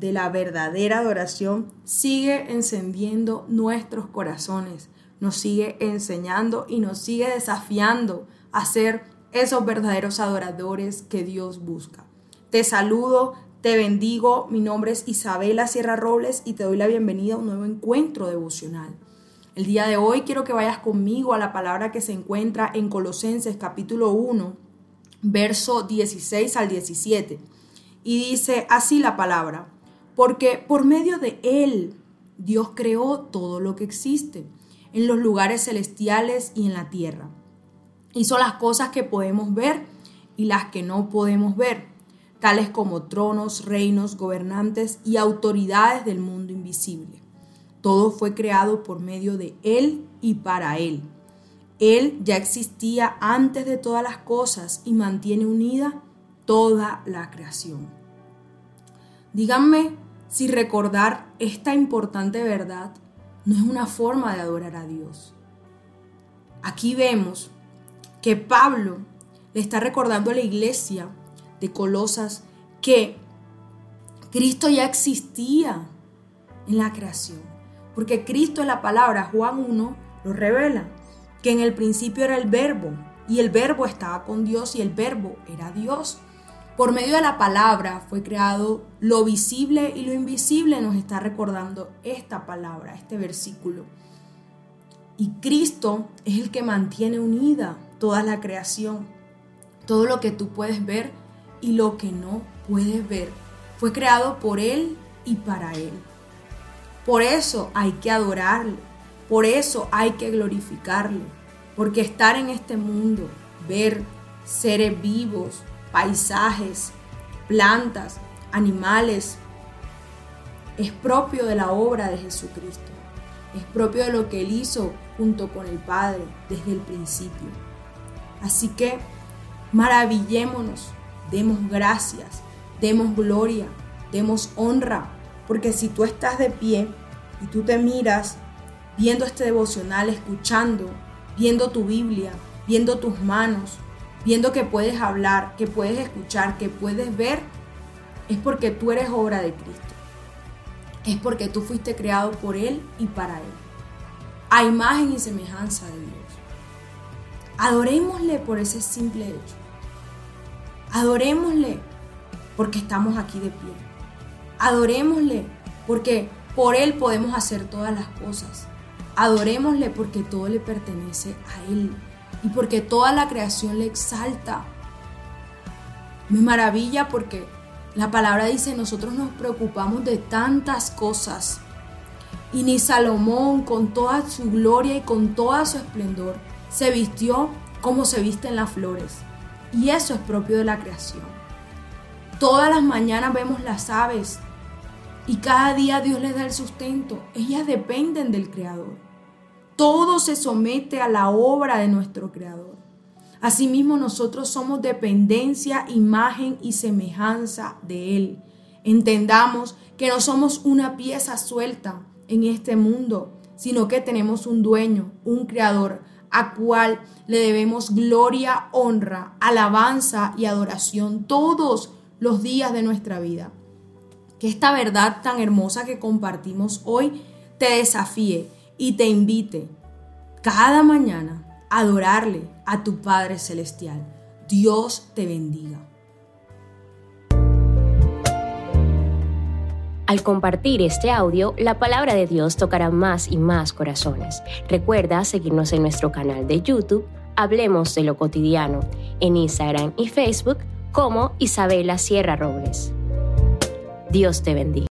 de la verdadera adoración sigue encendiendo nuestros corazones, nos sigue enseñando y nos sigue desafiando a ser esos verdaderos adoradores que Dios busca. Te saludo, te bendigo, mi nombre es Isabela Sierra Robles y te doy la bienvenida a un nuevo encuentro devocional. El día de hoy quiero que vayas conmigo a la palabra que se encuentra en Colosenses capítulo 1, verso 16 al 17. Y dice así la palabra porque por medio de Él Dios creó todo lo que existe, en los lugares celestiales y en la tierra. Hizo las cosas que podemos ver y las que no podemos ver, tales como tronos, reinos, gobernantes y autoridades del mundo invisible. Todo fue creado por medio de Él y para Él. Él ya existía antes de todas las cosas y mantiene unida toda la creación. Díganme si recordar esta importante verdad no es una forma de adorar a Dios. Aquí vemos que Pablo le está recordando a la iglesia de Colosas que Cristo ya existía en la creación. Porque Cristo es la palabra, Juan 1 lo revela, que en el principio era el verbo y el verbo estaba con Dios y el verbo era Dios. Por medio de la palabra fue creado lo visible y lo invisible, nos está recordando esta palabra, este versículo. Y Cristo es el que mantiene unida toda la creación. Todo lo que tú puedes ver y lo que no puedes ver fue creado por Él y para Él. Por eso hay que adorarle, por eso hay que glorificarle, porque estar en este mundo, ver seres vivos, paisajes, plantas, animales. Es propio de la obra de Jesucristo. Es propio de lo que Él hizo junto con el Padre desde el principio. Así que maravillémonos, demos gracias, demos gloria, demos honra, porque si tú estás de pie y tú te miras viendo este devocional, escuchando, viendo tu Biblia, viendo tus manos, viendo que puedes hablar, que puedes escuchar, que puedes ver, es porque tú eres obra de Cristo. Es porque tú fuiste creado por Él y para Él. A imagen y semejanza de Dios. Adorémosle por ese simple hecho. Adorémosle porque estamos aquí de pie. Adorémosle porque por Él podemos hacer todas las cosas. Adorémosle porque todo le pertenece a Él y porque toda la creación le exalta. Me maravilla porque la palabra dice, nosotros nos preocupamos de tantas cosas. Y ni Salomón, con toda su gloria y con todo su esplendor, se vistió como se visten las flores. Y eso es propio de la creación. Todas las mañanas vemos las aves y cada día Dios les da el sustento. Ellas dependen del Creador. Todo se somete a la obra de nuestro Creador. Asimismo, nosotros somos dependencia, imagen y semejanza de Él. Entendamos que no somos una pieza suelta en este mundo, sino que tenemos un dueño, un creador, a cual le debemos gloria, honra, alabanza y adoración todos los días de nuestra vida. Que esta verdad tan hermosa que compartimos hoy te desafíe y te invite cada mañana a adorarle a tu Padre Celestial. Dios te bendiga. Al compartir este audio, la palabra de Dios tocará más y más corazones. Recuerda seguirnos en nuestro canal de YouTube, Hablemos de lo cotidiano, en Instagram y Facebook como Isabela Sierra Robles. Dios te bendiga.